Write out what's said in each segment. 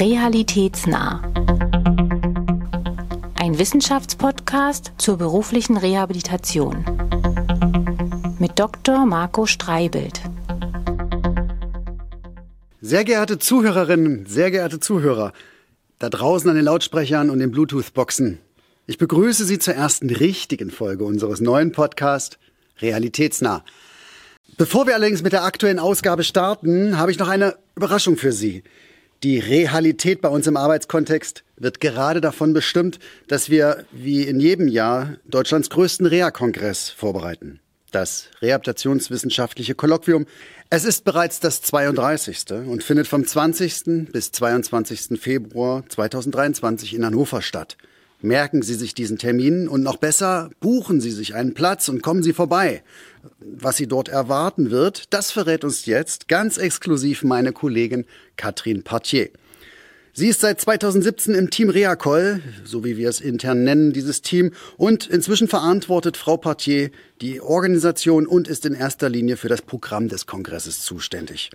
Realitätsnah. Ein Wissenschaftspodcast zur beruflichen Rehabilitation. Mit Dr. Marco Streibelt. Sehr geehrte Zuhörerinnen, sehr geehrte Zuhörer, da draußen an den Lautsprechern und den Bluetooth-Boxen. Ich begrüße Sie zur ersten richtigen Folge unseres neuen Podcasts Realitätsnah. Bevor wir allerdings mit der aktuellen Ausgabe starten, habe ich noch eine Überraschung für Sie. Die Realität bei uns im Arbeitskontext wird gerade davon bestimmt, dass wir wie in jedem Jahr Deutschlands größten Reha-Kongress vorbereiten. Das Rehabilitationswissenschaftliche Kolloquium. Es ist bereits das 32. und findet vom 20. bis 22. Februar 2023 in Hannover statt. Merken Sie sich diesen Termin und noch besser, buchen Sie sich einen Platz und kommen Sie vorbei. Was Sie dort erwarten wird, das verrät uns jetzt ganz exklusiv meine Kollegin Katrin Partier. Sie ist seit 2017 im Team Reacol, so wie wir es intern nennen, dieses Team, und inzwischen verantwortet Frau Partier die Organisation und ist in erster Linie für das Programm des Kongresses zuständig.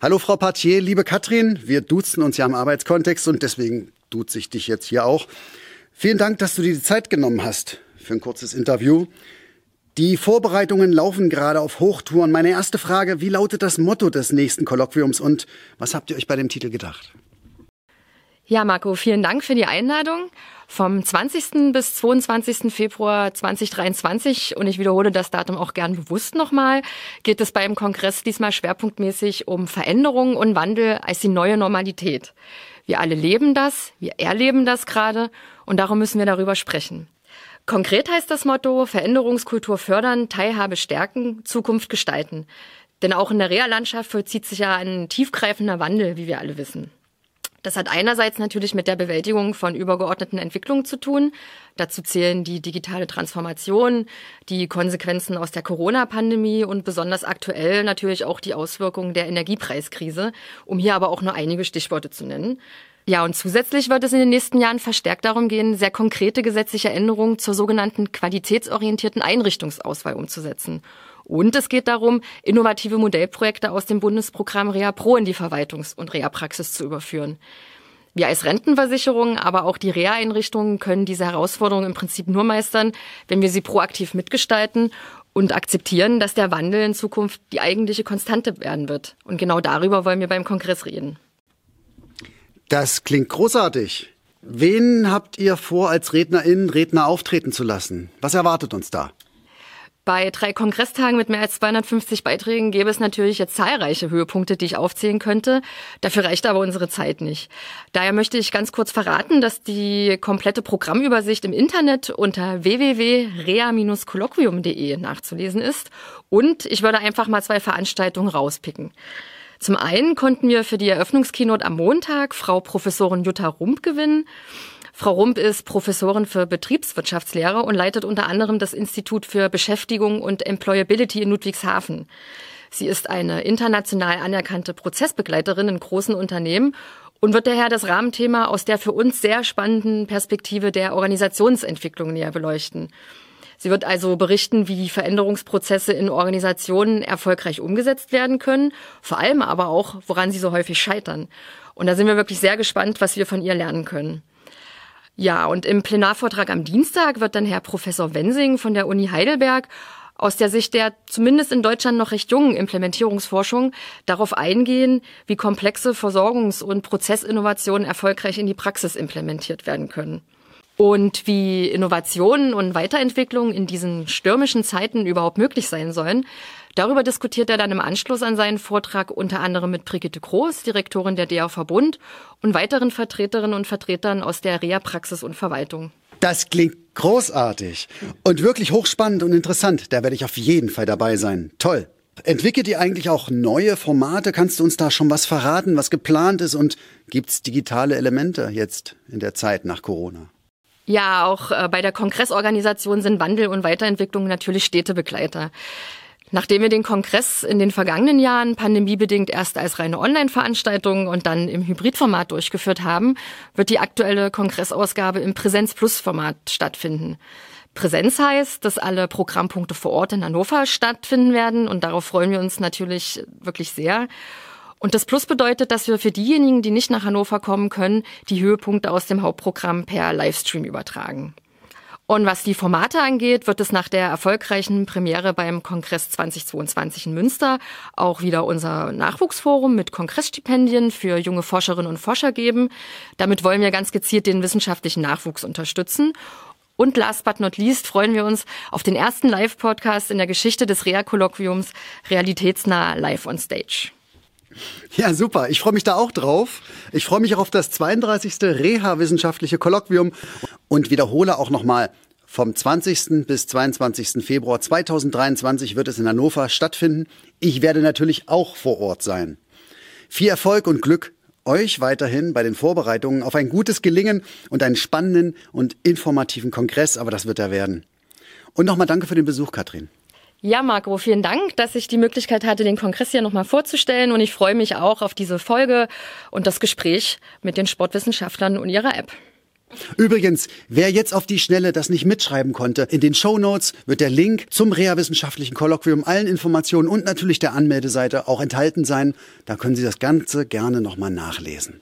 Hallo Frau Partier, liebe Katrin, wir duzen uns ja im Arbeitskontext und deswegen duze ich dich jetzt hier auch. Vielen Dank, dass du dir die Zeit genommen hast für ein kurzes Interview. Die Vorbereitungen laufen gerade auf Hochtouren. Meine erste Frage, wie lautet das Motto des nächsten Kolloquiums und was habt ihr euch bei dem Titel gedacht? Ja, Marco, vielen Dank für die Einladung. Vom 20. bis 22. Februar 2023, und ich wiederhole das Datum auch gern bewusst nochmal, geht es beim Kongress diesmal schwerpunktmäßig um Veränderung und Wandel als die neue Normalität. Wir alle leben das, wir erleben das gerade und darum müssen wir darüber sprechen. Konkret heißt das Motto Veränderungskultur fördern, Teilhabe stärken, Zukunft gestalten. Denn auch in der Reha-Landschaft vollzieht sich ja ein tiefgreifender Wandel, wie wir alle wissen. Das hat einerseits natürlich mit der Bewältigung von übergeordneten Entwicklungen zu tun. Dazu zählen die digitale Transformation, die Konsequenzen aus der Corona-Pandemie und besonders aktuell natürlich auch die Auswirkungen der Energiepreiskrise, um hier aber auch nur einige Stichworte zu nennen. Ja, und zusätzlich wird es in den nächsten Jahren verstärkt darum gehen, sehr konkrete gesetzliche Änderungen zur sogenannten qualitätsorientierten Einrichtungsauswahl umzusetzen. Und es geht darum, innovative Modellprojekte aus dem Bundesprogramm Rea Pro in die Verwaltungs- und Reha-Praxis zu überführen. Wir als Rentenversicherung, aber auch die Reha-Einrichtungen können diese Herausforderung im Prinzip nur meistern, wenn wir sie proaktiv mitgestalten und akzeptieren, dass der Wandel in Zukunft die eigentliche Konstante werden wird. Und genau darüber wollen wir beim Kongress reden. Das klingt großartig. Wen habt ihr vor, als Rednerin, Redner auftreten zu lassen? Was erwartet uns da? Bei drei Kongresstagen mit mehr als 250 Beiträgen gäbe es natürlich jetzt zahlreiche Höhepunkte, die ich aufzählen könnte. Dafür reicht aber unsere Zeit nicht. Daher möchte ich ganz kurz verraten, dass die komplette Programmübersicht im Internet unter www.rea-kolloquium.de nachzulesen ist. Und ich würde einfach mal zwei Veranstaltungen rauspicken. Zum einen konnten wir für die Eröffnungskeynote am Montag Frau Professorin Jutta Rump gewinnen. Frau Rump ist Professorin für Betriebswirtschaftslehre und leitet unter anderem das Institut für Beschäftigung und Employability in Ludwigshafen. Sie ist eine international anerkannte Prozessbegleiterin in großen Unternehmen und wird daher das Rahmenthema aus der für uns sehr spannenden Perspektive der Organisationsentwicklung näher beleuchten. Sie wird also berichten, wie Veränderungsprozesse in Organisationen erfolgreich umgesetzt werden können, vor allem aber auch, woran sie so häufig scheitern. Und da sind wir wirklich sehr gespannt, was wir von ihr lernen können. Ja, und im Plenarvortrag am Dienstag wird dann Herr Professor Wensing von der Uni Heidelberg aus der Sicht der zumindest in Deutschland noch recht jungen Implementierungsforschung darauf eingehen, wie komplexe Versorgungs- und Prozessinnovationen erfolgreich in die Praxis implementiert werden können. Und wie Innovationen und Weiterentwicklungen in diesen stürmischen Zeiten überhaupt möglich sein sollen, Darüber diskutiert er dann im Anschluss an seinen Vortrag unter anderem mit Brigitte Groß, Direktorin der DA Verbund und weiteren Vertreterinnen und Vertretern aus der Reha-Praxis und Verwaltung. Das klingt großartig und wirklich hochspannend und interessant. Da werde ich auf jeden Fall dabei sein. Toll. Entwickelt ihr eigentlich auch neue Formate? Kannst du uns da schon was verraten, was geplant ist? Und gibt es digitale Elemente jetzt in der Zeit nach Corona? Ja, auch äh, bei der Kongressorganisation sind Wandel und Weiterentwicklung natürlich stete Begleiter. Nachdem wir den Kongress in den vergangenen Jahren pandemiebedingt erst als reine Online-Veranstaltung und dann im Hybridformat durchgeführt haben, wird die aktuelle Kongressausgabe im Präsenz-Plus-Format stattfinden. Präsenz heißt, dass alle Programmpunkte vor Ort in Hannover stattfinden werden und darauf freuen wir uns natürlich wirklich sehr. Und das Plus bedeutet, dass wir für diejenigen, die nicht nach Hannover kommen können, die Höhepunkte aus dem Hauptprogramm per Livestream übertragen. Und was die Formate angeht, wird es nach der erfolgreichen Premiere beim Kongress 2022 in Münster auch wieder unser Nachwuchsforum mit Kongressstipendien für junge Forscherinnen und Forscher geben. Damit wollen wir ganz gezielt den wissenschaftlichen Nachwuchs unterstützen. Und last but not least freuen wir uns auf den ersten Live-Podcast in der Geschichte des Rea-Kolloquiums Realitätsnah Live on Stage. Ja, super. Ich freue mich da auch drauf. Ich freue mich auch auf das 32. Reha-wissenschaftliche Kolloquium und wiederhole auch nochmal, vom 20. bis 22. Februar 2023 wird es in Hannover stattfinden. Ich werde natürlich auch vor Ort sein. Viel Erfolg und Glück euch weiterhin bei den Vorbereitungen auf ein gutes Gelingen und einen spannenden und informativen Kongress, aber das wird er werden. Und nochmal danke für den Besuch, Katrin. Ja, Marco, vielen Dank, dass ich die Möglichkeit hatte, den Kongress hier nochmal vorzustellen. Und ich freue mich auch auf diese Folge und das Gespräch mit den Sportwissenschaftlern und ihrer App. Übrigens, wer jetzt auf die Schnelle das nicht mitschreiben konnte, in den Show Notes wird der Link zum Reha-wissenschaftlichen Kolloquium, allen Informationen und natürlich der Anmeldeseite auch enthalten sein. Da können Sie das Ganze gerne nochmal nachlesen.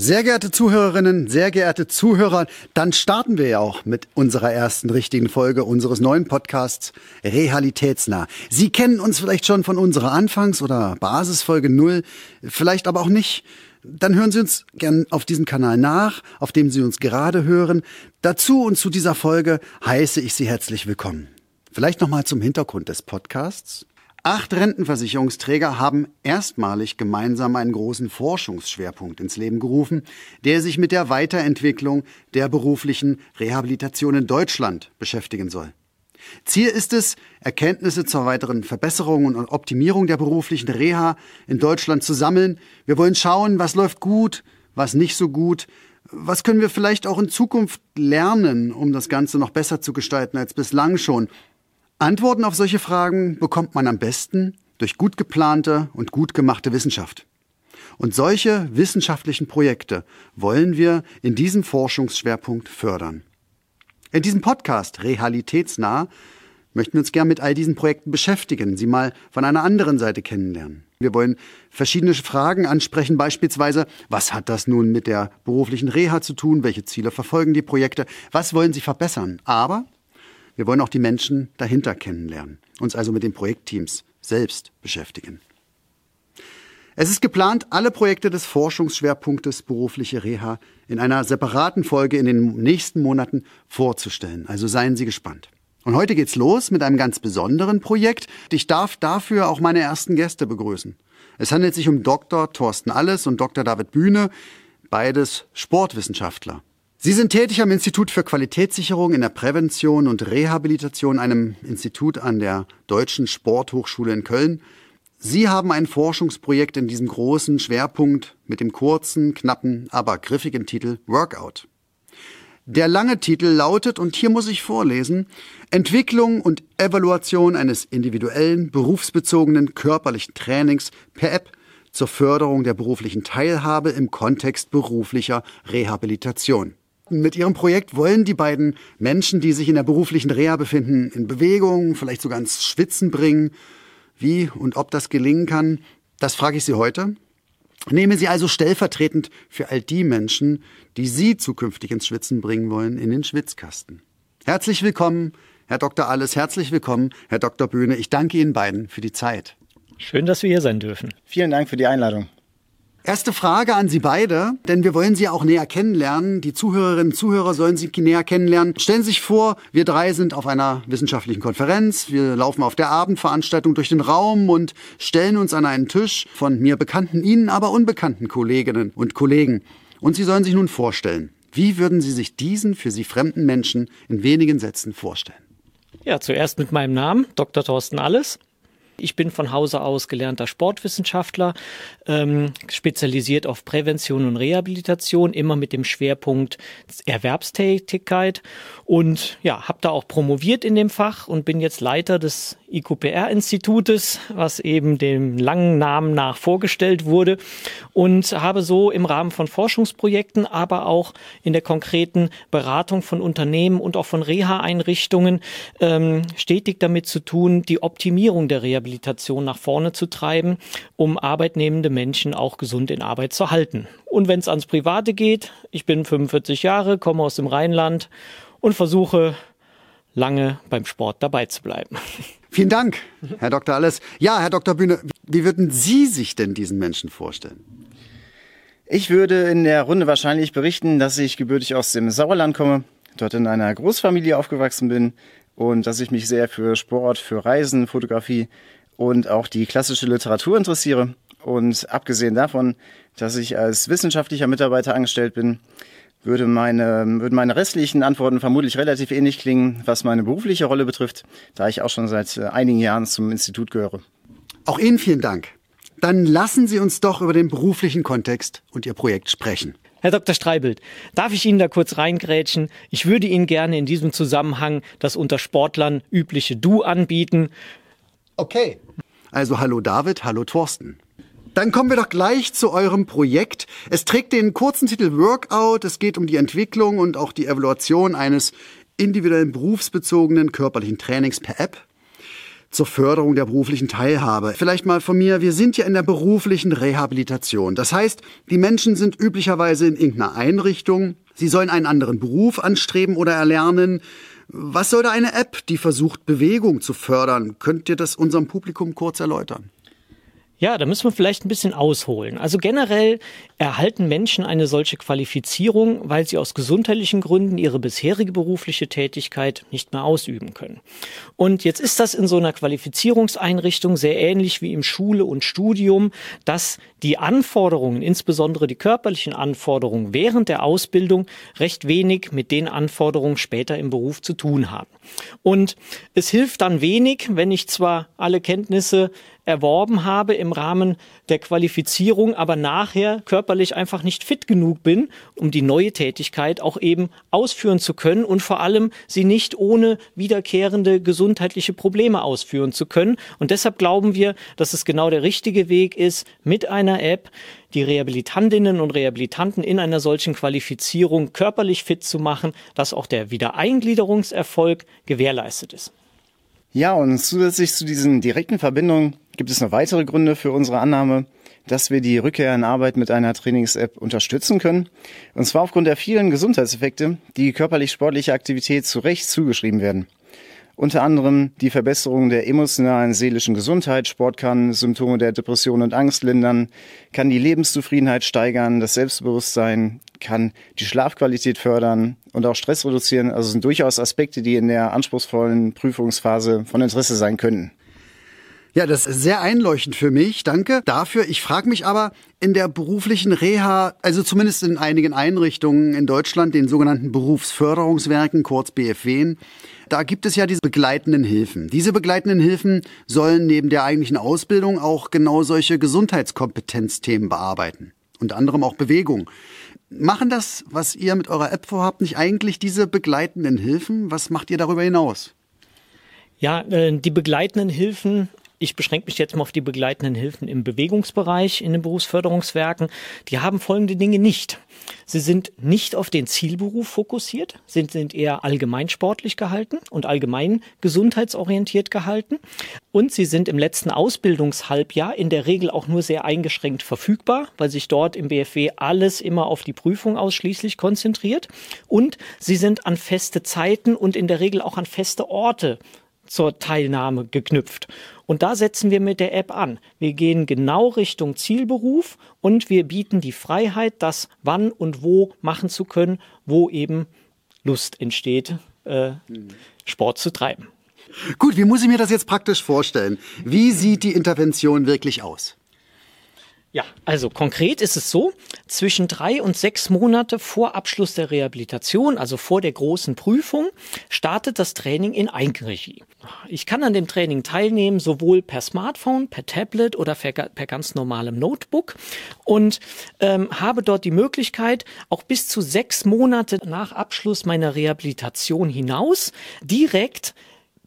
Sehr geehrte Zuhörerinnen, sehr geehrte Zuhörer, dann starten wir ja auch mit unserer ersten richtigen Folge unseres neuen Podcasts Realitätsnah. Sie kennen uns vielleicht schon von unserer Anfangs- oder Basisfolge null, vielleicht aber auch nicht. Dann hören Sie uns gern auf diesem Kanal nach, auf dem Sie uns gerade hören. Dazu und zu dieser Folge heiße ich Sie herzlich willkommen. Vielleicht nochmal zum Hintergrund des Podcasts. Acht Rentenversicherungsträger haben erstmalig gemeinsam einen großen Forschungsschwerpunkt ins Leben gerufen, der sich mit der Weiterentwicklung der beruflichen Rehabilitation in Deutschland beschäftigen soll. Ziel ist es, Erkenntnisse zur weiteren Verbesserung und Optimierung der beruflichen Reha in Deutschland zu sammeln. Wir wollen schauen, was läuft gut, was nicht so gut, was können wir vielleicht auch in Zukunft lernen, um das Ganze noch besser zu gestalten als bislang schon. Antworten auf solche Fragen bekommt man am besten durch gut geplante und gut gemachte Wissenschaft. Und solche wissenschaftlichen Projekte wollen wir in diesem Forschungsschwerpunkt fördern. In diesem Podcast Realitätsnah möchten wir uns gern mit all diesen Projekten beschäftigen, sie mal von einer anderen Seite kennenlernen. Wir wollen verschiedene Fragen ansprechen, beispielsweise, was hat das nun mit der beruflichen Reha zu tun? Welche Ziele verfolgen die Projekte? Was wollen sie verbessern? Aber wir wollen auch die Menschen dahinter kennenlernen, uns also mit den Projektteams selbst beschäftigen. Es ist geplant, alle Projekte des Forschungsschwerpunktes berufliche Reha in einer separaten Folge in den nächsten Monaten vorzustellen. Also seien Sie gespannt. Und heute geht's los mit einem ganz besonderen Projekt. Ich darf dafür auch meine ersten Gäste begrüßen. Es handelt sich um Dr. Thorsten Alles und Dr. David Bühne, beides Sportwissenschaftler. Sie sind tätig am Institut für Qualitätssicherung in der Prävention und Rehabilitation, einem Institut an der Deutschen Sporthochschule in Köln. Sie haben ein Forschungsprojekt in diesem großen Schwerpunkt mit dem kurzen, knappen, aber griffigen Titel Workout. Der lange Titel lautet, und hier muss ich vorlesen, Entwicklung und Evaluation eines individuellen, berufsbezogenen körperlichen Trainings per App zur Förderung der beruflichen Teilhabe im Kontext beruflicher Rehabilitation. Mit ihrem Projekt wollen die beiden Menschen, die sich in der beruflichen Reha befinden, in Bewegung, vielleicht sogar ins Schwitzen bringen. Wie und ob das gelingen kann, das frage ich Sie heute. Nehmen Sie also stellvertretend für all die Menschen, die Sie zukünftig ins Schwitzen bringen wollen, in den Schwitzkasten. Herzlich willkommen, Herr Dr. Alles, herzlich willkommen, Herr Dr. Böhne. Ich danke Ihnen beiden für die Zeit. Schön, dass wir hier sein dürfen. Vielen Dank für die Einladung. Erste Frage an Sie beide, denn wir wollen Sie auch näher kennenlernen. Die Zuhörerinnen und Zuhörer sollen Sie näher kennenlernen. Stellen Sie sich vor, wir drei sind auf einer wissenschaftlichen Konferenz. Wir laufen auf der Abendveranstaltung durch den Raum und stellen uns an einen Tisch von mir bekannten, Ihnen aber unbekannten Kolleginnen und Kollegen. Und Sie sollen sich nun vorstellen. Wie würden Sie sich diesen für Sie fremden Menschen in wenigen Sätzen vorstellen? Ja, zuerst mit meinem Namen, Dr. Thorsten Alles. Ich bin von Hause aus gelernter Sportwissenschaftler, ähm, spezialisiert auf Prävention und Rehabilitation, immer mit dem Schwerpunkt Erwerbstätigkeit. Und ja, habe da auch promoviert in dem Fach und bin jetzt Leiter des IQPR-Institutes, was eben dem langen Namen nach vorgestellt wurde. Und habe so im Rahmen von Forschungsprojekten, aber auch in der konkreten Beratung von Unternehmen und auch von Reha-Einrichtungen ähm, stetig damit zu tun, die Optimierung der Rehabilitation Rehabilitation nach vorne zu treiben, um arbeitnehmende Menschen auch gesund in Arbeit zu halten. Und wenn es ans Private geht, ich bin 45 Jahre, komme aus dem Rheinland und versuche lange beim Sport dabei zu bleiben. Vielen Dank, Herr Dr. Alles. Ja, Herr Dr. Bühne, wie würden Sie sich denn diesen Menschen vorstellen? Ich würde in der Runde wahrscheinlich berichten, dass ich gebürtig aus dem Sauerland komme, dort in einer Großfamilie aufgewachsen bin und dass ich mich sehr für Sport, für Reisen, Fotografie und auch die klassische Literatur interessiere. Und abgesehen davon, dass ich als wissenschaftlicher Mitarbeiter angestellt bin, würde meine, würden meine restlichen Antworten vermutlich relativ ähnlich klingen, was meine berufliche Rolle betrifft, da ich auch schon seit äh, einigen Jahren zum Institut gehöre. Auch Ihnen vielen Dank. Dann lassen Sie uns doch über den beruflichen Kontext und Ihr Projekt sprechen. Herr Dr. Streibelt, darf ich Ihnen da kurz reingrätschen? Ich würde Ihnen gerne in diesem Zusammenhang das unter Sportlern übliche Du anbieten. Okay. Also hallo David, hallo Thorsten. Dann kommen wir doch gleich zu eurem Projekt. Es trägt den kurzen Titel Workout. Es geht um die Entwicklung und auch die Evaluation eines individuellen berufsbezogenen körperlichen Trainings per App zur Förderung der beruflichen Teilhabe. Vielleicht mal von mir, wir sind ja in der beruflichen Rehabilitation. Das heißt, die Menschen sind üblicherweise in irgendeiner Einrichtung, sie sollen einen anderen Beruf anstreben oder erlernen. Was soll da eine App, die versucht, Bewegung zu fördern? Könnt ihr das unserem Publikum kurz erläutern? Ja, da müssen wir vielleicht ein bisschen ausholen. Also generell erhalten Menschen eine solche Qualifizierung, weil sie aus gesundheitlichen Gründen ihre bisherige berufliche Tätigkeit nicht mehr ausüben können. Und jetzt ist das in so einer Qualifizierungseinrichtung sehr ähnlich wie im Schule und Studium, dass die Anforderungen, insbesondere die körperlichen Anforderungen während der Ausbildung recht wenig mit den Anforderungen später im Beruf zu tun haben. Und es hilft dann wenig, wenn ich zwar alle Kenntnisse erworben habe im Rahmen der Qualifizierung, aber nachher körperlich einfach nicht fit genug bin, um die neue Tätigkeit auch eben ausführen zu können und vor allem sie nicht ohne wiederkehrende gesundheitliche Probleme ausführen zu können. Und deshalb glauben wir, dass es genau der richtige Weg ist, mit einer App die Rehabilitantinnen und Rehabilitanten in einer solchen Qualifizierung körperlich fit zu machen, dass auch der Wiedereingliederungserfolg gewährleistet ist. Ja, und zusätzlich zu diesen direkten Verbindungen gibt es noch weitere Gründe für unsere Annahme, dass wir die Rückkehr in Arbeit mit einer Trainings-App unterstützen können. Und zwar aufgrund der vielen Gesundheitseffekte, die körperlich-sportliche Aktivität zu Recht zugeschrieben werden. Unter anderem die Verbesserung der emotionalen, seelischen Gesundheit. Sport kann Symptome der Depression und Angst lindern, kann die Lebenszufriedenheit steigern, das Selbstbewusstsein, kann die Schlafqualität fördern und auch Stress reduzieren. Also sind durchaus Aspekte, die in der anspruchsvollen Prüfungsphase von Interesse sein könnten. Ja, das ist sehr einleuchtend für mich. Danke dafür. Ich frage mich aber in der beruflichen Reha, also zumindest in einigen Einrichtungen in Deutschland, den sogenannten Berufsförderungswerken, kurz BFW, da gibt es ja diese begleitenden Hilfen. Diese begleitenden Hilfen sollen neben der eigentlichen Ausbildung auch genau solche Gesundheitskompetenzthemen bearbeiten. Unter anderem auch Bewegung. Machen das, was ihr mit eurer App vorhabt, nicht eigentlich diese begleitenden Hilfen? Was macht ihr darüber hinaus? Ja, äh, die begleitenden Hilfen ich beschränke mich jetzt mal auf die begleitenden Hilfen im Bewegungsbereich in den Berufsförderungswerken. Die haben folgende Dinge nicht. Sie sind nicht auf den Zielberuf fokussiert, sind, sind eher allgemeinsportlich gehalten und allgemein gesundheitsorientiert gehalten. Und sie sind im letzten Ausbildungshalbjahr in der Regel auch nur sehr eingeschränkt verfügbar, weil sich dort im BFW alles immer auf die Prüfung ausschließlich konzentriert. Und sie sind an feste Zeiten und in der Regel auch an feste Orte zur Teilnahme geknüpft. Und da setzen wir mit der App an. Wir gehen genau Richtung Zielberuf und wir bieten die Freiheit, das wann und wo machen zu können, wo eben Lust entsteht, äh, Sport zu treiben. Gut, wie muss ich mir das jetzt praktisch vorstellen? Wie sieht die Intervention wirklich aus? Ja, also konkret ist es so, zwischen drei und sechs Monate vor Abschluss der Rehabilitation, also vor der großen Prüfung, startet das Training in Eigenregie. Ich kann an dem Training teilnehmen, sowohl per Smartphone, per Tablet oder per, ganz normalem Notebook und ähm, habe dort die Möglichkeit, auch bis zu sechs Monate nach Abschluss meiner Rehabilitation hinaus direkt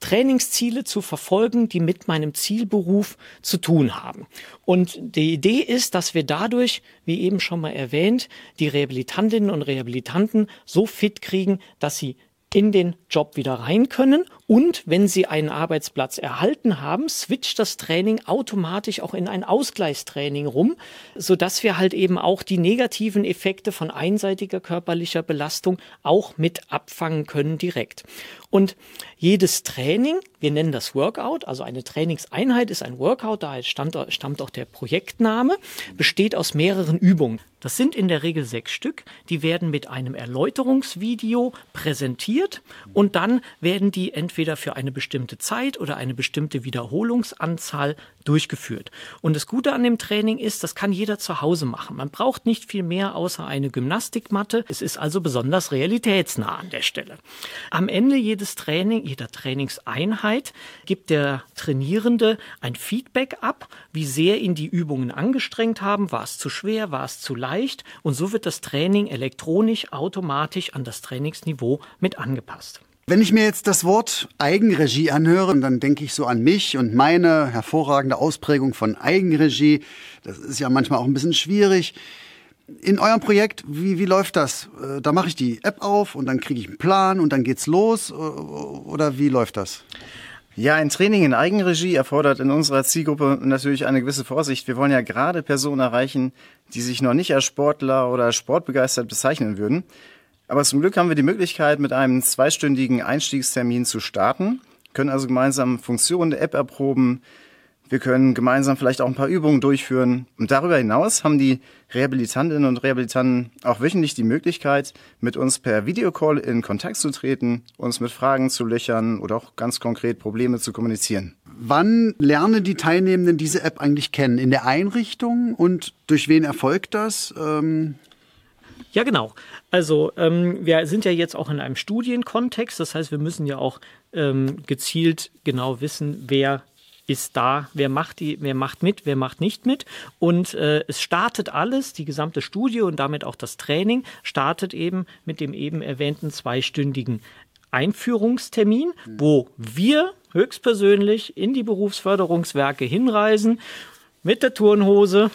Trainingsziele zu verfolgen, die mit meinem Zielberuf zu tun haben. Und die Idee ist, dass wir dadurch, wie eben schon mal erwähnt, die Rehabilitantinnen und Rehabilitanten so fit kriegen, dass sie in den Job wieder rein können. Und wenn Sie einen Arbeitsplatz erhalten haben, switcht das Training automatisch auch in ein Ausgleichstraining rum, sodass wir halt eben auch die negativen Effekte von einseitiger körperlicher Belastung auch mit abfangen können direkt. Und jedes Training, wir nennen das Workout, also eine Trainingseinheit ist ein Workout, daher stammt, stammt auch der Projektname, besteht aus mehreren Übungen. Das sind in der Regel sechs Stück. Die werden mit einem Erläuterungsvideo präsentiert und dann werden die entweder für eine bestimmte Zeit oder eine bestimmte Wiederholungsanzahl durchgeführt. Und das Gute an dem Training ist, das kann jeder zu Hause machen. Man braucht nicht viel mehr außer eine Gymnastikmatte. Es ist also besonders realitätsnah an der Stelle. Am Ende jedes Training, jeder Trainingseinheit gibt der Trainierende ein Feedback ab, wie sehr ihn die Übungen angestrengt haben. War es zu schwer? War es zu leicht? Und so wird das Training elektronisch automatisch an das Trainingsniveau mit angepasst. Wenn ich mir jetzt das Wort Eigenregie anhöre, dann denke ich so an mich und meine hervorragende Ausprägung von Eigenregie. Das ist ja manchmal auch ein bisschen schwierig. In eurem Projekt, wie, wie läuft das? Äh, da mache ich die App auf und dann kriege ich einen Plan und dann geht's los oder wie läuft das? Ja, ein Training in Eigenregie erfordert in unserer Zielgruppe natürlich eine gewisse Vorsicht. Wir wollen ja gerade Personen erreichen, die sich noch nicht als Sportler oder sportbegeistert bezeichnen würden. Aber zum Glück haben wir die Möglichkeit, mit einem zweistündigen Einstiegstermin zu starten, können also gemeinsam Funktionen der App erproben. Wir können gemeinsam vielleicht auch ein paar Übungen durchführen. Und darüber hinaus haben die Rehabilitantinnen und Rehabilitanten auch wöchentlich die Möglichkeit, mit uns per Videocall in Kontakt zu treten, uns mit Fragen zu löchern oder auch ganz konkret Probleme zu kommunizieren. Wann lernen die Teilnehmenden diese App eigentlich kennen? In der Einrichtung und durch wen erfolgt das? Ähm ja, genau. Also ähm, wir sind ja jetzt auch in einem Studienkontext, das heißt, wir müssen ja auch ähm, gezielt genau wissen, wer ist da, wer macht die, wer macht mit, wer macht nicht mit. Und äh, es startet alles, die gesamte Studie und damit auch das Training, startet eben mit dem eben erwähnten zweistündigen Einführungstermin, wo wir höchstpersönlich in die Berufsförderungswerke hinreisen mit der Turnhose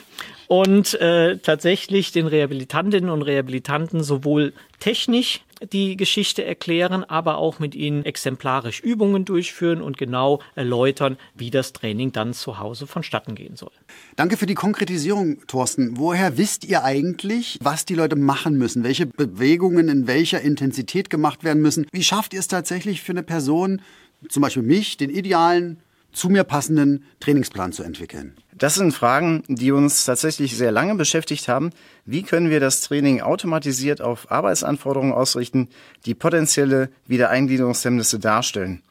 und äh, tatsächlich den Rehabilitantinnen und Rehabilitanten sowohl technisch die Geschichte erklären, aber auch mit ihnen exemplarisch Übungen durchführen und genau erläutern, wie das Training dann zu Hause vonstatten gehen soll. Danke für die Konkretisierung, Thorsten. Woher wisst ihr eigentlich, was die Leute machen müssen? Welche Bewegungen in welcher Intensität gemacht werden müssen? Wie schafft ihr es tatsächlich für eine Person, zum Beispiel mich, den idealen zu mir passenden Trainingsplan zu entwickeln? Das sind Fragen, die uns tatsächlich sehr lange beschäftigt haben. Wie können wir das Training automatisiert auf Arbeitsanforderungen ausrichten, die potenzielle Wiedereingliederungshemmnisse darstellen?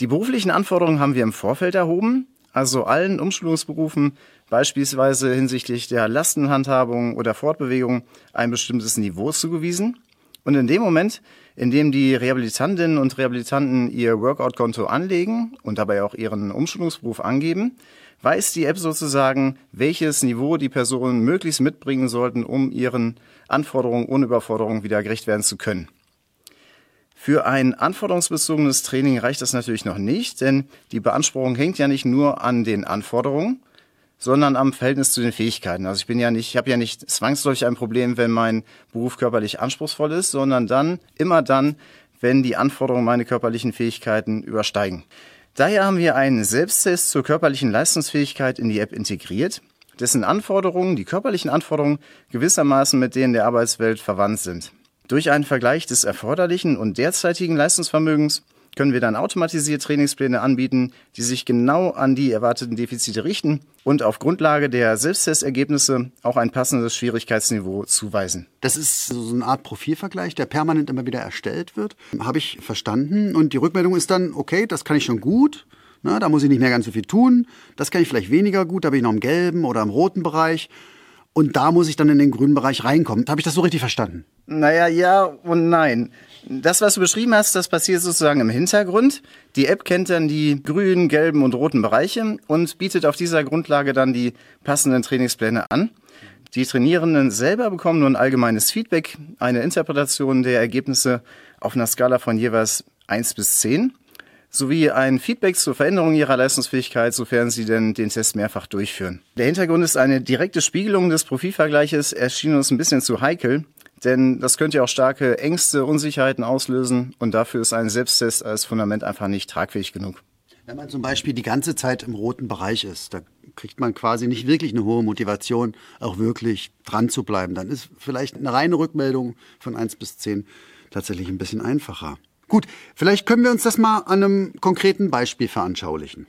Die beruflichen Anforderungen haben wir im Vorfeld erhoben, also allen Umschulungsberufen beispielsweise hinsichtlich der Lastenhandhabung oder Fortbewegung ein bestimmtes Niveau zugewiesen. Und in dem Moment, in dem die Rehabilitantinnen und Rehabilitanten ihr Workout-Konto anlegen und dabei auch ihren Umschulungsberuf angeben, weiß die App sozusagen, welches Niveau die Personen möglichst mitbringen sollten, um ihren Anforderungen ohne Überforderung wieder gerecht werden zu können. Für ein anforderungsbezogenes Training reicht das natürlich noch nicht, denn die Beanspruchung hängt ja nicht nur an den Anforderungen, sondern am Verhältnis zu den Fähigkeiten. Also ich bin ja nicht, ich habe ja nicht zwangsläufig ein Problem, wenn mein Beruf körperlich anspruchsvoll ist, sondern dann, immer dann, wenn die Anforderungen meine körperlichen Fähigkeiten übersteigen. Daher haben wir einen Selbsttest zur körperlichen Leistungsfähigkeit in die App integriert, dessen Anforderungen, die körperlichen Anforderungen, gewissermaßen mit denen der Arbeitswelt verwandt sind. Durch einen Vergleich des erforderlichen und derzeitigen Leistungsvermögens können wir dann automatisiert Trainingspläne anbieten, die sich genau an die erwarteten Defizite richten und auf Grundlage der Selbsttestergebnisse auch ein passendes Schwierigkeitsniveau zuweisen. Das ist so eine Art Profilvergleich, der permanent immer wieder erstellt wird. Habe ich verstanden. Und die Rückmeldung ist dann, okay, das kann ich schon gut. Na, da muss ich nicht mehr ganz so viel tun. Das kann ich vielleicht weniger gut, da bin ich noch im gelben oder im roten Bereich. Und da muss ich dann in den grünen Bereich reinkommen. Habe ich das so richtig verstanden? Naja, ja und nein. Das, was du beschrieben hast, das passiert sozusagen im Hintergrund. Die App kennt dann die grünen, gelben und roten Bereiche und bietet auf dieser Grundlage dann die passenden Trainingspläne an. Die Trainierenden selber bekommen nun allgemeines Feedback, eine Interpretation der Ergebnisse auf einer Skala von jeweils 1 bis 10 sowie ein Feedback zur Veränderung ihrer Leistungsfähigkeit, sofern sie denn den Test mehrfach durchführen. Der Hintergrund ist eine direkte Spiegelung des Profilvergleiches, erschien uns ein bisschen zu heikel. denn das könnte ja auch starke Ängste, Unsicherheiten auslösen und dafür ist ein Selbsttest als Fundament einfach nicht tragfähig genug. Wenn man zum Beispiel die ganze Zeit im roten Bereich ist, da kriegt man quasi nicht wirklich eine hohe Motivation, auch wirklich dran zu bleiben. Dann ist vielleicht eine reine Rückmeldung von 1 bis 10 tatsächlich ein bisschen einfacher. Gut, vielleicht können wir uns das mal an einem konkreten Beispiel veranschaulichen.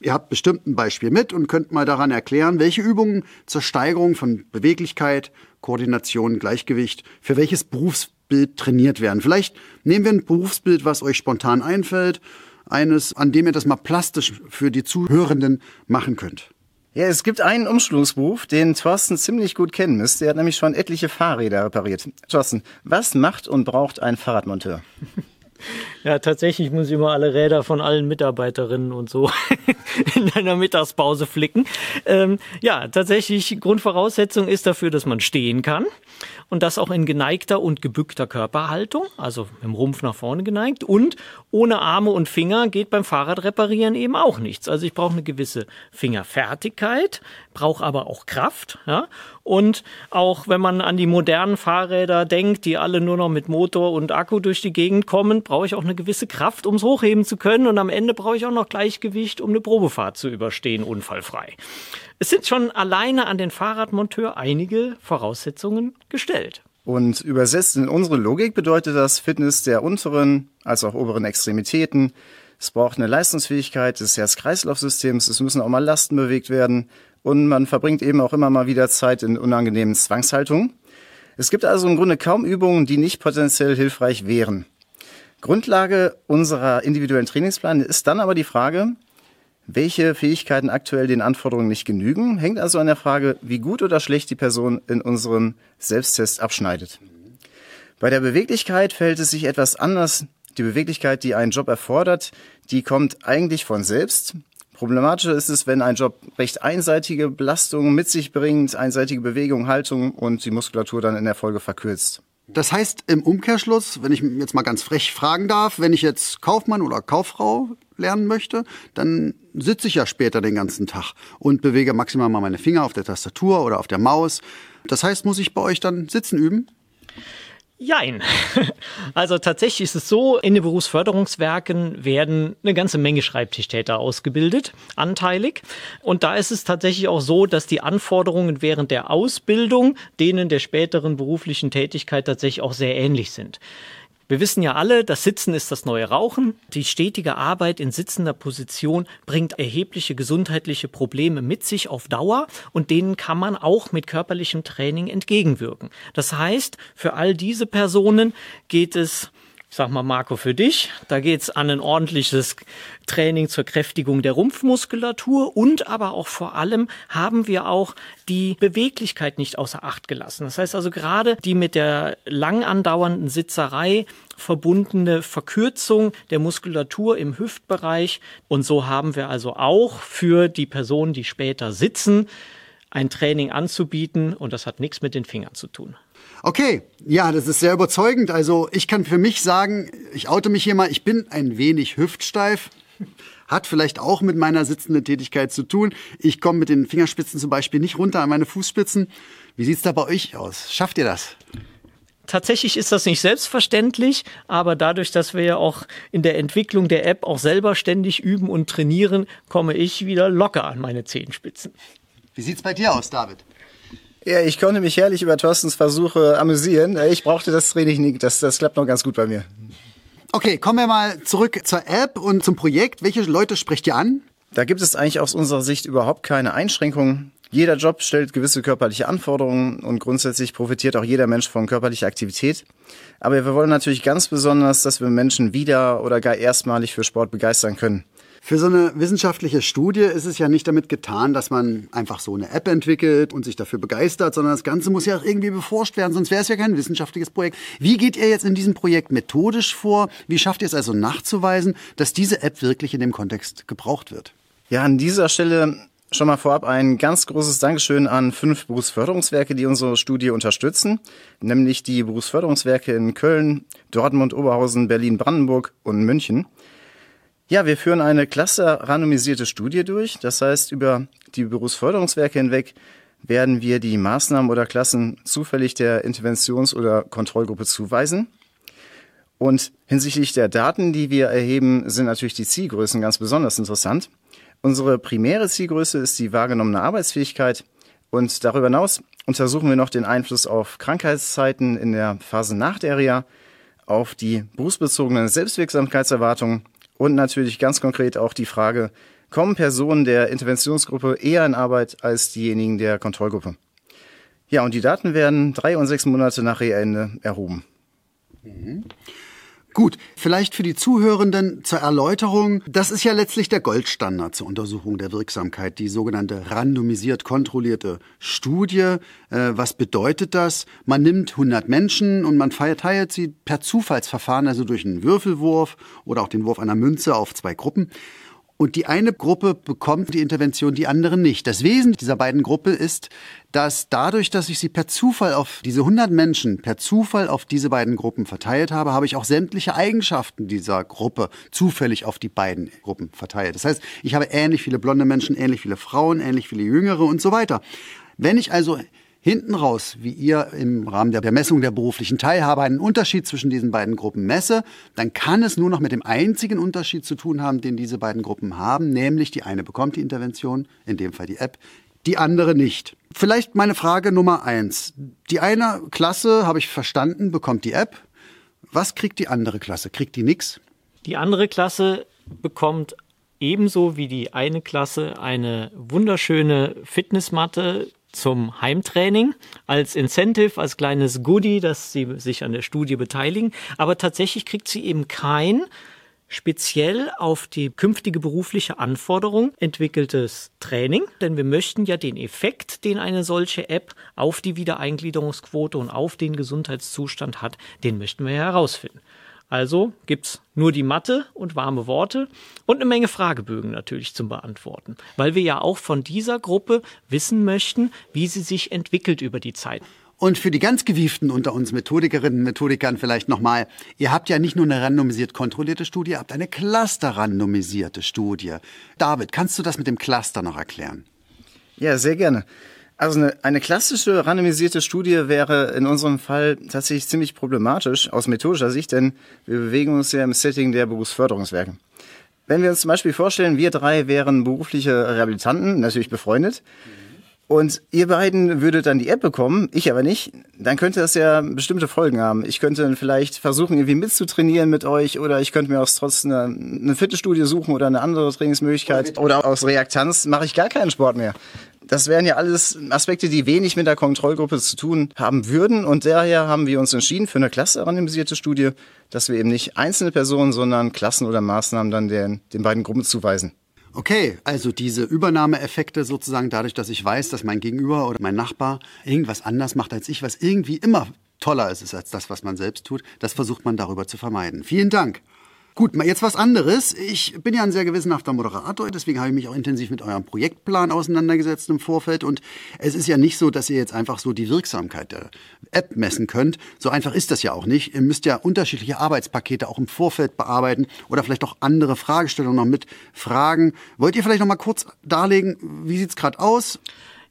Ihr habt bestimmt ein Beispiel mit und könnt mal daran erklären, welche Übungen zur Steigerung von Beweglichkeit, Koordination, Gleichgewicht für welches Berufsbild trainiert werden. Vielleicht nehmen wir ein Berufsbild, was euch spontan einfällt eines, an dem ihr das mal plastisch für die Zuhörenden machen könnt. Ja, es gibt einen Umschulungsberuf, den Thorsten ziemlich gut kennen müsste. Er hat nämlich schon etliche Fahrräder repariert. Thorsten, was macht und braucht ein Fahrradmonteur? Ja, tatsächlich muss ich immer alle Räder von allen Mitarbeiterinnen und so in einer Mittagspause flicken. Ähm, ja, tatsächlich Grundvoraussetzung ist dafür, dass man stehen kann und das auch in geneigter und gebückter Körperhaltung, also dem Rumpf nach vorne geneigt und ohne Arme und Finger geht beim Fahrradreparieren eben auch nichts. Also ich brauche eine gewisse Fingerfertigkeit, brauche aber auch Kraft, ja, und auch wenn man an die modernen Fahrräder denkt, die alle nur noch mit Motor und Akku durch die Gegend kommen, brauche ich auch eine gewisse Kraft, ums hochheben zu können und am Ende brauche ich auch noch Gleichgewicht, um eine Probefahrt zu überstehen, unfallfrei. Es sind schon alleine an den Fahrradmonteur einige Voraussetzungen gestellt. Und übersetzt in unsere Logik bedeutet das Fitness der unteren als auch oberen Extremitäten. Es braucht eine Leistungsfähigkeit des Herz-Kreislauf-Systems. Es müssen auch mal Lasten bewegt werden. Und man verbringt eben auch immer mal wieder Zeit in unangenehmen Zwangshaltungen. Es gibt also im Grunde kaum Übungen, die nicht potenziell hilfreich wären. Grundlage unserer individuellen Trainingspläne ist dann aber die Frage, welche Fähigkeiten aktuell den Anforderungen nicht genügen, hängt also an der Frage, wie gut oder schlecht die Person in unserem Selbsttest abschneidet. Bei der Beweglichkeit verhält es sich etwas anders. Die Beweglichkeit, die einen Job erfordert, die kommt eigentlich von selbst. Problematischer ist es, wenn ein Job recht einseitige Belastungen mit sich bringt, einseitige Bewegung, Haltung und die Muskulatur dann in der Folge verkürzt. Das heißt im Umkehrschluss, wenn ich jetzt mal ganz frech fragen darf, wenn ich jetzt Kaufmann oder Kauffrau lernen möchte, dann sitze ich ja später den ganzen Tag und bewege maximal mal meine Finger auf der Tastatur oder auf der Maus. Das heißt, muss ich bei euch dann sitzen üben? Jein. Also tatsächlich ist es so, in den Berufsförderungswerken werden eine ganze Menge Schreibtischtäter ausgebildet, anteilig. Und da ist es tatsächlich auch so, dass die Anforderungen während der Ausbildung denen der späteren beruflichen Tätigkeit tatsächlich auch sehr ähnlich sind. Wir wissen ja alle, das Sitzen ist das neue Rauchen. Die stetige Arbeit in sitzender Position bringt erhebliche gesundheitliche Probleme mit sich auf Dauer und denen kann man auch mit körperlichem Training entgegenwirken. Das heißt, für all diese Personen geht es sag mal, Marco, für dich. Da geht's an ein ordentliches Training zur Kräftigung der Rumpfmuskulatur und aber auch vor allem haben wir auch die Beweglichkeit nicht außer Acht gelassen. Das heißt also gerade die mit der lang andauernden Sitzerei verbundene Verkürzung der Muskulatur im Hüftbereich. Und so haben wir also auch für die Personen, die später sitzen, ein Training anzubieten und das hat nichts mit den Fingern zu tun. Okay, ja, das ist sehr überzeugend. Also ich kann für mich sagen, ich oute mich hier mal, ich bin ein wenig hüftsteif. Hat vielleicht auch mit meiner sitzenden Tätigkeit zu tun. Ich komme mit den Fingerspitzen zum Beispiel nicht runter an meine Fußspitzen. Wie sieht's da bei euch aus? Schafft ihr das? Tatsächlich ist das nicht selbstverständlich, aber dadurch, dass wir ja auch in der Entwicklung der App auch selber ständig üben und trainieren, komme ich wieder locker an meine Zehenspitzen. Wie sieht's bei dir aus, David? Ja, ich konnte mich herrlich über Thorstens Versuche amüsieren. Ich brauchte das Training nicht. Das, das klappt noch ganz gut bei mir. Okay, kommen wir mal zurück zur App und zum Projekt. Welche Leute sprecht ihr an? Da gibt es eigentlich aus unserer Sicht überhaupt keine Einschränkungen. Jeder Job stellt gewisse körperliche Anforderungen und grundsätzlich profitiert auch jeder Mensch von körperlicher Aktivität. Aber wir wollen natürlich ganz besonders, dass wir Menschen wieder oder gar erstmalig für Sport begeistern können. Für so eine wissenschaftliche Studie ist es ja nicht damit getan, dass man einfach so eine App entwickelt und sich dafür begeistert, sondern das Ganze muss ja auch irgendwie beforscht werden, sonst wäre es ja kein wissenschaftliches Projekt. Wie geht ihr jetzt in diesem Projekt methodisch vor? Wie schafft ihr es also nachzuweisen, dass diese App wirklich in dem Kontext gebraucht wird? Ja, an dieser Stelle schon mal vorab ein ganz großes Dankeschön an fünf Berufsförderungswerke, die unsere Studie unterstützen, nämlich die Berufsförderungswerke in Köln, Dortmund, Oberhausen, Berlin, Brandenburg und München. Ja, wir führen eine klasse randomisierte Studie durch. Das heißt, über die Berufsförderungswerke hinweg werden wir die Maßnahmen oder Klassen zufällig der Interventions- oder Kontrollgruppe zuweisen. Und hinsichtlich der Daten, die wir erheben, sind natürlich die Zielgrößen ganz besonders interessant. Unsere primäre Zielgröße ist die wahrgenommene Arbeitsfähigkeit und darüber hinaus untersuchen wir noch den Einfluss auf Krankheitszeiten in der Phase nach der REA, auf die berufsbezogenen Selbstwirksamkeitserwartungen und natürlich ganz konkret auch die Frage, kommen Personen der Interventionsgruppe eher in Arbeit als diejenigen der Kontrollgruppe? Ja, und die Daten werden drei und sechs Monate nach Reha-Ende erhoben. Mhm. Gut, vielleicht für die Zuhörenden zur Erläuterung. Das ist ja letztlich der Goldstandard zur Untersuchung der Wirksamkeit, die sogenannte randomisiert kontrollierte Studie. Äh, was bedeutet das? Man nimmt 100 Menschen und man verteilt sie per Zufallsverfahren, also durch einen Würfelwurf oder auch den Wurf einer Münze auf zwei Gruppen. Und die eine Gruppe bekommt die Intervention, die andere nicht. Das Wesen dieser beiden Gruppen ist, dass dadurch, dass ich sie per Zufall auf diese 100 Menschen, per Zufall auf diese beiden Gruppen verteilt habe, habe ich auch sämtliche Eigenschaften dieser Gruppe zufällig auf die beiden Gruppen verteilt. Das heißt, ich habe ähnlich viele blonde Menschen, ähnlich viele Frauen, ähnlich viele Jüngere und so weiter. Wenn ich also hinten raus, wie ihr im Rahmen der Messung der beruflichen Teilhabe einen Unterschied zwischen diesen beiden Gruppen messe, dann kann es nur noch mit dem einzigen Unterschied zu tun haben, den diese beiden Gruppen haben, nämlich die eine bekommt die Intervention, in dem Fall die App, die andere nicht. Vielleicht meine Frage Nummer eins. Die eine Klasse, habe ich verstanden, bekommt die App. Was kriegt die andere Klasse? Kriegt die nix? Die andere Klasse bekommt ebenso wie die eine Klasse eine wunderschöne Fitnessmatte zum Heimtraining als Incentive, als kleines Goodie, dass sie sich an der Studie beteiligen. Aber tatsächlich kriegt sie eben kein speziell auf die künftige berufliche Anforderung entwickeltes Training, denn wir möchten ja den Effekt, den eine solche App auf die Wiedereingliederungsquote und auf den Gesundheitszustand hat, den möchten wir ja herausfinden. Also gibt's nur die Mathe und warme Worte und eine Menge Fragebögen natürlich zum Beantworten, weil wir ja auch von dieser Gruppe wissen möchten, wie sie sich entwickelt über die Zeit. Und für die ganz gewieften unter uns Methodikerinnen und Methodikern vielleicht nochmal, ihr habt ja nicht nur eine randomisiert kontrollierte Studie, ihr habt eine cluster-randomisierte Studie. David, kannst du das mit dem Cluster noch erklären? Ja, sehr gerne. Also eine, eine klassische randomisierte Studie wäre in unserem Fall tatsächlich ziemlich problematisch aus methodischer Sicht, denn wir bewegen uns ja im Setting der Berufsförderungswerke. Wenn wir uns zum Beispiel vorstellen, wir drei wären berufliche Rehabilitanten, natürlich befreundet, und ihr beiden würdet dann die App bekommen, ich aber nicht, dann könnte das ja bestimmte Folgen haben. Ich könnte dann vielleicht versuchen, irgendwie mitzutrainieren mit euch oder ich könnte mir aus trotz eine, eine Fitnessstudie suchen oder eine andere Trainingsmöglichkeit oder aus Reaktanz mache ich gar keinen Sport mehr. Das wären ja alles Aspekte, die wenig mit der Kontrollgruppe zu tun haben würden. Und daher haben wir uns entschieden für eine klassenrandomisierte Studie, dass wir eben nicht einzelne Personen, sondern Klassen oder Maßnahmen dann den, den beiden Gruppen zuweisen. Okay, also diese Übernahmeeffekte sozusagen dadurch, dass ich weiß, dass mein Gegenüber oder mein Nachbar irgendwas anders macht als ich, was irgendwie immer toller ist als das, was man selbst tut, das versucht man darüber zu vermeiden. Vielen Dank. Gut, mal jetzt was anderes. Ich bin ja ein sehr gewissenhafter Moderator, deswegen habe ich mich auch intensiv mit eurem Projektplan auseinandergesetzt im Vorfeld. Und es ist ja nicht so, dass ihr jetzt einfach so die Wirksamkeit der App messen könnt. So einfach ist das ja auch nicht. Ihr müsst ja unterschiedliche Arbeitspakete auch im Vorfeld bearbeiten oder vielleicht auch andere Fragestellungen noch mit fragen. Wollt ihr vielleicht noch mal kurz darlegen, wie sieht's gerade aus?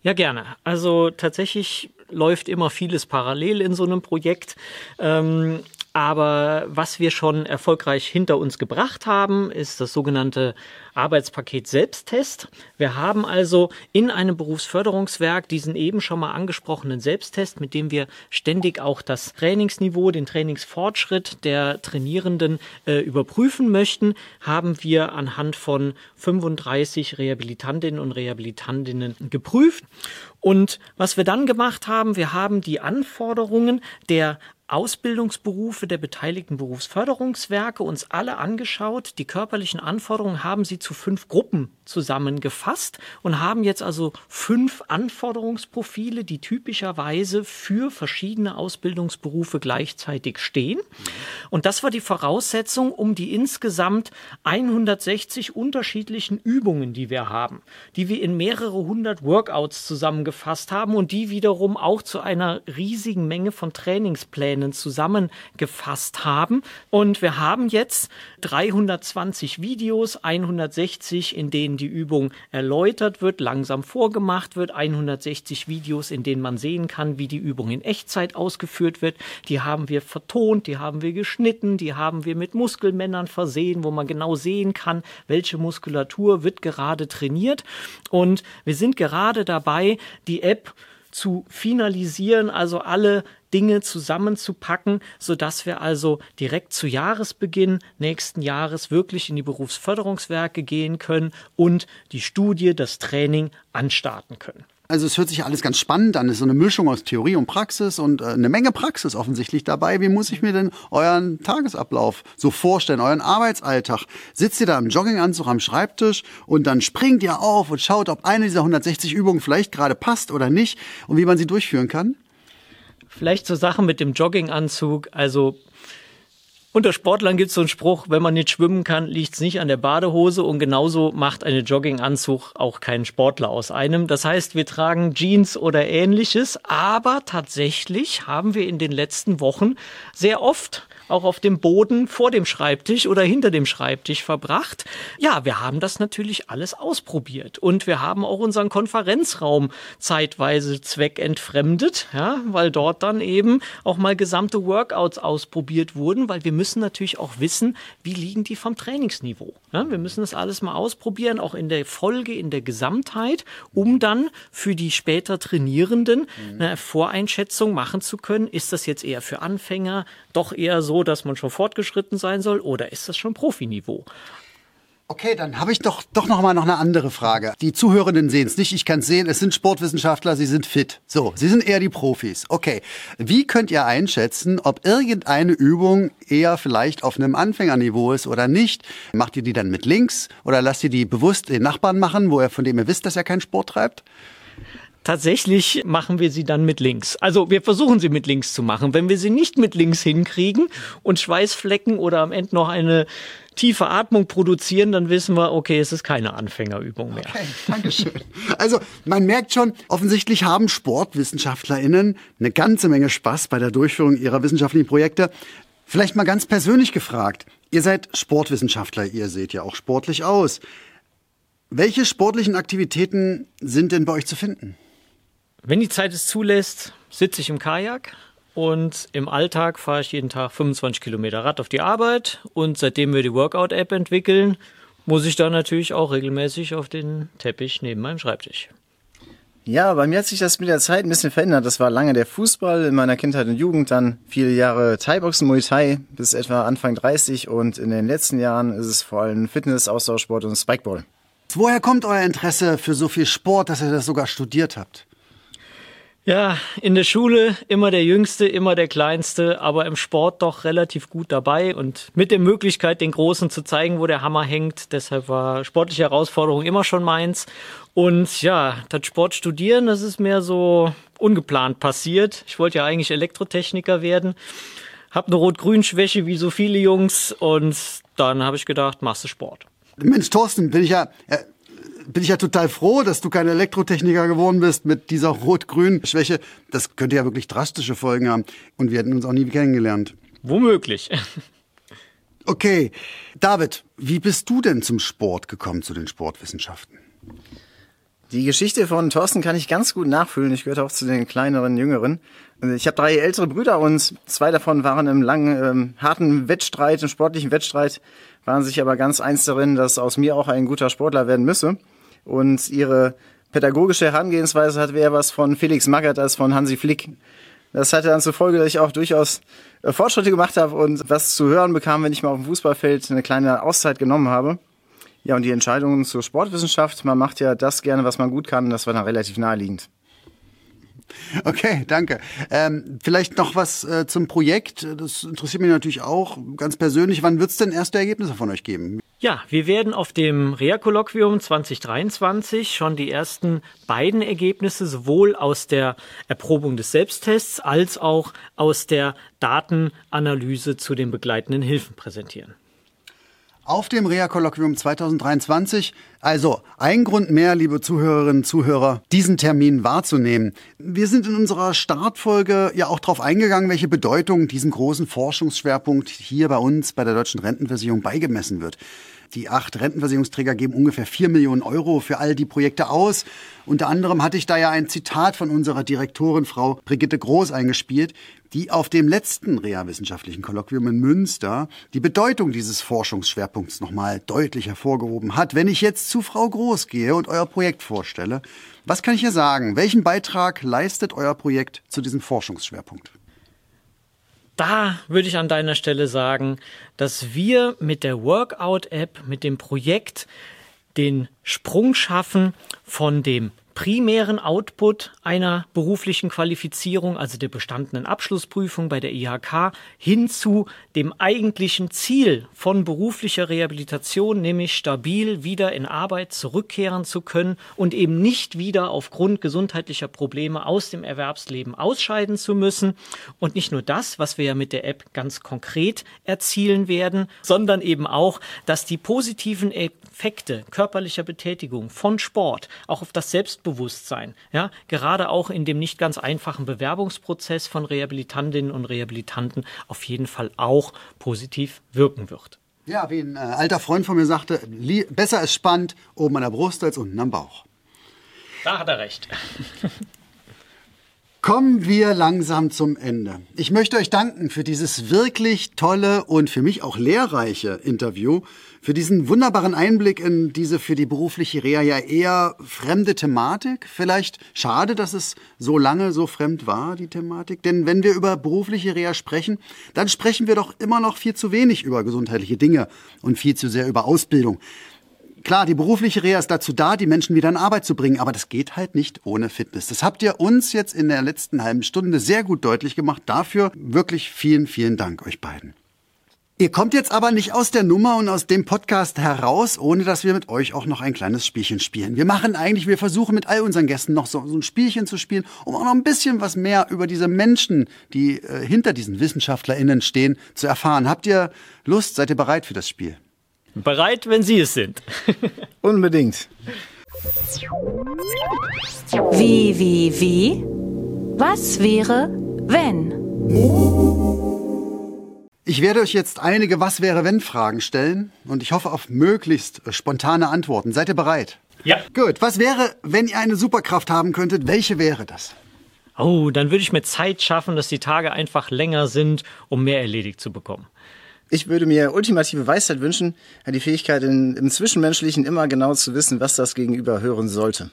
Ja, gerne. Also tatsächlich läuft immer vieles parallel in so einem Projekt. Ähm, aber was wir schon erfolgreich hinter uns gebracht haben, ist das sogenannte Arbeitspaket Selbsttest. Wir haben also in einem Berufsförderungswerk diesen eben schon mal angesprochenen Selbsttest, mit dem wir ständig auch das Trainingsniveau, den Trainingsfortschritt der Trainierenden äh, überprüfen möchten, haben wir anhand von 35 Rehabilitantinnen und Rehabilitantinnen geprüft. Und was wir dann gemacht haben, wir haben die Anforderungen der Ausbildungsberufe der beteiligten Berufsförderungswerke uns alle angeschaut. Die körperlichen Anforderungen haben sie zu fünf Gruppen zusammengefasst und haben jetzt also fünf Anforderungsprofile, die typischerweise für verschiedene Ausbildungsberufe gleichzeitig stehen. Und das war die Voraussetzung, um die insgesamt 160 unterschiedlichen Übungen, die wir haben, die wir in mehrere hundert Workouts zusammengefasst haben und die wiederum auch zu einer riesigen Menge von Trainingsplänen zusammengefasst haben. Und wir haben jetzt 320 Videos, 160, in denen die Übung erläutert wird, langsam vorgemacht wird, 160 Videos, in denen man sehen kann, wie die Übung in Echtzeit ausgeführt wird. Die haben wir vertont, die haben wir geschnitten, die haben wir mit Muskelmännern versehen, wo man genau sehen kann, welche Muskulatur wird gerade trainiert. Und wir sind gerade dabei, die App zu finalisieren, also alle Dinge zusammenzupacken, so dass wir also direkt zu Jahresbeginn nächsten Jahres wirklich in die Berufsförderungswerke gehen können und die Studie, das Training anstarten können. Also es hört sich alles ganz spannend an. Es ist so eine Mischung aus Theorie und Praxis und äh, eine Menge Praxis offensichtlich dabei. Wie muss ich mir denn euren Tagesablauf so vorstellen, euren Arbeitsalltag? Sitzt ihr da im Jogginganzug am Schreibtisch und dann springt ihr auf und schaut, ob eine dieser 160 Übungen vielleicht gerade passt oder nicht und wie man sie durchführen kann? Vielleicht zur Sache mit dem Jogginganzug. Also unter Sportlern gibt es so einen Spruch, wenn man nicht schwimmen kann, liegt es nicht an der Badehose und genauso macht eine Jogginganzug auch keinen Sportler aus einem. Das heißt, wir tragen Jeans oder ähnliches, aber tatsächlich haben wir in den letzten Wochen sehr oft auch auf dem Boden vor dem Schreibtisch oder hinter dem Schreibtisch verbracht. Ja, wir haben das natürlich alles ausprobiert und wir haben auch unseren Konferenzraum zeitweise zweckentfremdet, ja, weil dort dann eben auch mal gesamte Workouts ausprobiert wurden, weil wir müssen natürlich auch wissen, wie liegen die vom Trainingsniveau. Ja, wir müssen das alles mal ausprobieren, auch in der Folge, in der Gesamtheit, um dann für die später Trainierenden eine Voreinschätzung machen zu können. Ist das jetzt eher für Anfänger, doch eher so, dass man schon fortgeschritten sein soll oder ist das schon Profiniveau? Okay, dann habe ich doch, doch noch mal noch eine andere Frage. Die Zuhörenden sehen es nicht, ich kann es sehen. Es sind Sportwissenschaftler, sie sind fit. So, sie sind eher die Profis. Okay, wie könnt ihr einschätzen, ob irgendeine Übung eher vielleicht auf einem Anfängerniveau ist oder nicht? Macht ihr die dann mit links oder lasst ihr die bewusst den Nachbarn machen, wo er von dem ihr wisst, dass er keinen Sport treibt? Tatsächlich machen wir sie dann mit links. Also wir versuchen sie mit links zu machen. Wenn wir sie nicht mit links hinkriegen und Schweißflecken oder am Ende noch eine tiefe Atmung produzieren, dann wissen wir, okay, es ist keine Anfängerübung mehr. Okay, Dankeschön. Also man merkt schon, offensichtlich haben SportwissenschaftlerInnen eine ganze Menge Spaß bei der Durchführung ihrer wissenschaftlichen Projekte. Vielleicht mal ganz persönlich gefragt. Ihr seid Sportwissenschaftler, ihr seht ja auch sportlich aus. Welche sportlichen Aktivitäten sind denn bei euch zu finden? Wenn die Zeit es zulässt, sitze ich im Kajak und im Alltag fahre ich jeden Tag 25 Kilometer Rad auf die Arbeit. Und seitdem wir die Workout-App entwickeln, muss ich da natürlich auch regelmäßig auf den Teppich neben meinem Schreibtisch. Ja, bei mir hat sich das mit der Zeit ein bisschen verändert. Das war lange der Fußball in meiner Kindheit und Jugend, dann viele Jahre Thai-Boxen, Muay Thai bis etwa Anfang 30 und in den letzten Jahren ist es vor allem Fitness, Austauschsport und Spikeball. Woher kommt euer Interesse für so viel Sport, dass ihr das sogar studiert habt? Ja, in der Schule immer der Jüngste, immer der Kleinste, aber im Sport doch relativ gut dabei und mit der Möglichkeit, den Großen zu zeigen, wo der Hammer hängt. Deshalb war sportliche Herausforderung immer schon meins. Und ja, das Sport studieren, das ist mehr so ungeplant passiert. Ich wollte ja eigentlich Elektrotechniker werden, hab eine Rot-Grün-Schwäche wie so viele Jungs und dann habe ich gedacht, machst du Sport. Mensch, Thorsten, bin ich ja, äh, bin ich ja total froh, dass du kein Elektrotechniker geworden bist mit dieser Rot-Grün-Schwäche. Das könnte ja wirklich drastische Folgen haben. Und wir hätten uns auch nie kennengelernt. Womöglich. Okay, David, wie bist du denn zum Sport gekommen, zu den Sportwissenschaften? Die Geschichte von Thorsten kann ich ganz gut nachfühlen. Ich gehöre auch zu den kleineren, jüngeren. Ich habe drei ältere Brüder und zwei davon waren im langen, ähm, harten Wettstreit, im sportlichen Wettstreit, waren sich aber ganz eins darin, dass aus mir auch ein guter Sportler werden müsse. Und ihre pädagogische Herangehensweise hat eher was von Felix Magath als von Hansi Flick. Das hatte dann zur Folge, dass ich auch durchaus äh, Fortschritte gemacht habe und was zu hören bekam, wenn ich mal auf dem Fußballfeld eine kleine Auszeit genommen habe. Ja, und die Entscheidungen zur Sportwissenschaft, man macht ja das gerne, was man gut kann, das war dann relativ naheliegend. Okay, danke. Ähm, vielleicht noch was äh, zum Projekt. Das interessiert mich natürlich auch ganz persönlich. Wann wird es denn erste Ergebnisse von euch geben? Ja, wir werden auf dem Reha-Kolloquium 2023 schon die ersten beiden Ergebnisse sowohl aus der Erprobung des Selbsttests als auch aus der Datenanalyse zu den begleitenden Hilfen präsentieren. Auf dem Reha-Kolloquium 2023. Also ein Grund mehr, liebe Zuhörerinnen und Zuhörer, diesen Termin wahrzunehmen. Wir sind in unserer Startfolge ja auch darauf eingegangen, welche Bedeutung diesem großen Forschungsschwerpunkt hier bei uns bei der Deutschen Rentenversicherung beigemessen wird. Die acht Rentenversicherungsträger geben ungefähr vier Millionen Euro für all die Projekte aus. Unter anderem hatte ich da ja ein Zitat von unserer Direktorin, Frau Brigitte Groß, eingespielt, die auf dem letzten Reha-wissenschaftlichen Kolloquium in Münster die Bedeutung dieses Forschungsschwerpunkts nochmal deutlich hervorgehoben hat. Wenn ich jetzt zu Frau Groß gehe und euer Projekt vorstelle, was kann ich hier sagen? Welchen Beitrag leistet euer Projekt zu diesem Forschungsschwerpunkt? da würde ich an deiner Stelle sagen, dass wir mit der Workout-App, mit dem Projekt den Sprung schaffen von dem primären Output einer beruflichen Qualifizierung, also der bestandenen Abschlussprüfung bei der IHK, hin zu dem eigentlichen Ziel von beruflicher Rehabilitation, nämlich stabil wieder in Arbeit zurückkehren zu können und eben nicht wieder aufgrund gesundheitlicher Probleme aus dem Erwerbsleben ausscheiden zu müssen. Und nicht nur das, was wir ja mit der App ganz konkret erzielen werden, sondern eben auch, dass die positiven Effekte körperlicher Betätigung von Sport auch auf das Selbst Selbstbewusstsein, ja, gerade auch in dem nicht ganz einfachen Bewerbungsprozess von Rehabilitantinnen und Rehabilitanten auf jeden Fall auch positiv wirken wird. Ja, wie ein äh, alter Freund von mir sagte, besser ist spannend oben an der Brust als unten am Bauch. Da hat er recht. Kommen wir langsam zum Ende. Ich möchte euch danken für dieses wirklich tolle und für mich auch lehrreiche Interview, für diesen wunderbaren Einblick in diese für die berufliche Reha ja eher fremde Thematik. Vielleicht schade, dass es so lange so fremd war, die Thematik. Denn wenn wir über berufliche Reha sprechen, dann sprechen wir doch immer noch viel zu wenig über gesundheitliche Dinge und viel zu sehr über Ausbildung. Klar, die berufliche Reha ist dazu da, die Menschen wieder in Arbeit zu bringen, aber das geht halt nicht ohne Fitness. Das habt ihr uns jetzt in der letzten halben Stunde sehr gut deutlich gemacht. Dafür wirklich vielen, vielen Dank euch beiden. Ihr kommt jetzt aber nicht aus der Nummer und aus dem Podcast heraus, ohne dass wir mit euch auch noch ein kleines Spielchen spielen. Wir machen eigentlich, wir versuchen mit all unseren Gästen noch so, so ein Spielchen zu spielen, um auch noch ein bisschen was mehr über diese Menschen, die äh, hinter diesen WissenschaftlerInnen stehen, zu erfahren. Habt ihr Lust? Seid ihr bereit für das Spiel? Bereit, wenn Sie es sind. Unbedingt. Wie, wie, wie? Was wäre, wenn? Ich werde euch jetzt einige Was wäre, wenn Fragen stellen und ich hoffe auf möglichst spontane Antworten. Seid ihr bereit? Ja. Gut. Was wäre, wenn ihr eine Superkraft haben könntet? Welche wäre das? Oh, dann würde ich mir Zeit schaffen, dass die Tage einfach länger sind, um mehr erledigt zu bekommen. Ich würde mir ultimative Weisheit wünschen, die Fähigkeit in, im Zwischenmenschlichen immer genau zu wissen, was das Gegenüber hören sollte.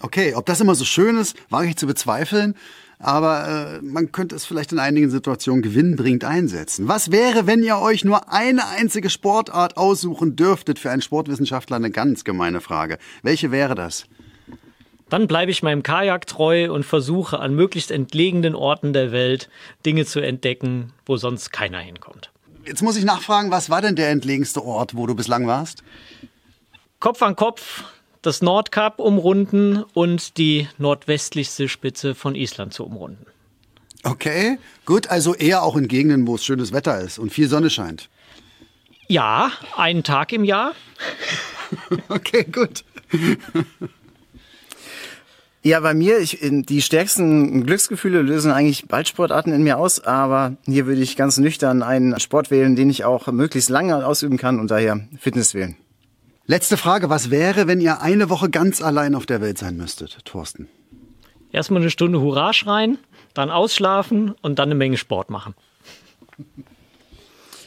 Okay, ob das immer so schön ist, wage ich zu bezweifeln. Aber äh, man könnte es vielleicht in einigen Situationen gewinnbringend einsetzen. Was wäre, wenn ihr euch nur eine einzige Sportart aussuchen dürftet? Für einen Sportwissenschaftler eine ganz gemeine Frage. Welche wäre das? Dann bleibe ich meinem Kajak treu und versuche an möglichst entlegenen Orten der Welt Dinge zu entdecken, wo sonst keiner hinkommt. Jetzt muss ich nachfragen, was war denn der entlegenste Ort, wo du bislang warst? Kopf an Kopf das Nordkap umrunden und die nordwestlichste Spitze von Island zu umrunden. Okay, gut, also eher auch in Gegenden, wo es schönes Wetter ist und viel Sonne scheint. Ja, einen Tag im Jahr. okay, gut. Ja, bei mir, ich, die stärksten Glücksgefühle lösen eigentlich Ballsportarten in mir aus, aber hier würde ich ganz nüchtern einen Sport wählen, den ich auch möglichst lange ausüben kann und daher Fitness wählen. Letzte Frage, was wäre, wenn ihr eine Woche ganz allein auf der Welt sein müsstet, Thorsten? Erstmal eine Stunde Hurra schreien, dann ausschlafen und dann eine Menge Sport machen.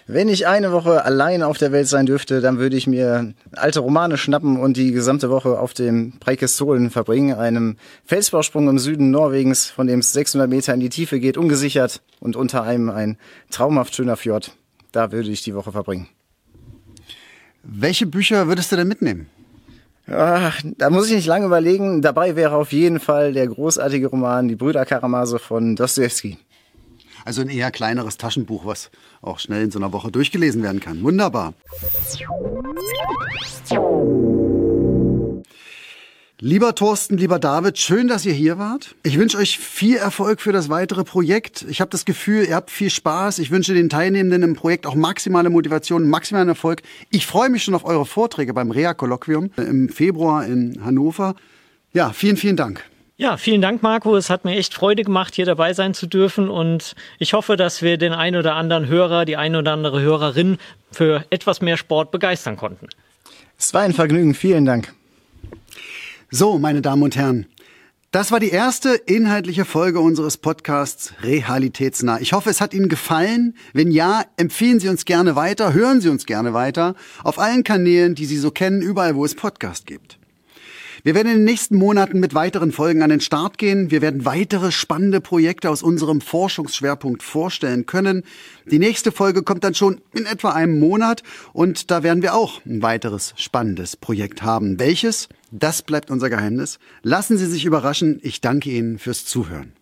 Wenn ich eine Woche allein auf der Welt sein dürfte, dann würde ich mir alte Romane schnappen und die gesamte Woche auf dem Preikestolen verbringen, einem Felsvorsprung im Süden Norwegens, von dem es 600 Meter in die Tiefe geht, ungesichert und unter einem ein traumhaft schöner Fjord. Da würde ich die Woche verbringen. Welche Bücher würdest du denn mitnehmen? Ach, da muss ich nicht lange überlegen. Dabei wäre auf jeden Fall der großartige Roman Die Brüder Karamase von Dostoevsky. Also ein eher kleineres Taschenbuch, was auch schnell in so einer Woche durchgelesen werden kann. Wunderbar. Lieber Thorsten, lieber David, schön, dass ihr hier wart. Ich wünsche euch viel Erfolg für das weitere Projekt. Ich habe das Gefühl, ihr habt viel Spaß. Ich wünsche den Teilnehmenden im Projekt auch maximale Motivation, maximalen Erfolg. Ich freue mich schon auf eure Vorträge beim Rea-Kolloquium im Februar in Hannover. Ja, vielen, vielen Dank. Ja, vielen Dank, Marco. Es hat mir echt Freude gemacht, hier dabei sein zu dürfen. Und ich hoffe, dass wir den ein oder anderen Hörer, die ein oder andere Hörerin für etwas mehr Sport begeistern konnten. Es war ein Vergnügen. Vielen Dank. So, meine Damen und Herren. Das war die erste inhaltliche Folge unseres Podcasts Realitätsnah. Ich hoffe, es hat Ihnen gefallen. Wenn ja, empfehlen Sie uns gerne weiter, hören Sie uns gerne weiter auf allen Kanälen, die Sie so kennen, überall, wo es Podcast gibt. Wir werden in den nächsten Monaten mit weiteren Folgen an den Start gehen. Wir werden weitere spannende Projekte aus unserem Forschungsschwerpunkt vorstellen können. Die nächste Folge kommt dann schon in etwa einem Monat und da werden wir auch ein weiteres spannendes Projekt haben. Welches? Das bleibt unser Geheimnis. Lassen Sie sich überraschen. Ich danke Ihnen fürs Zuhören.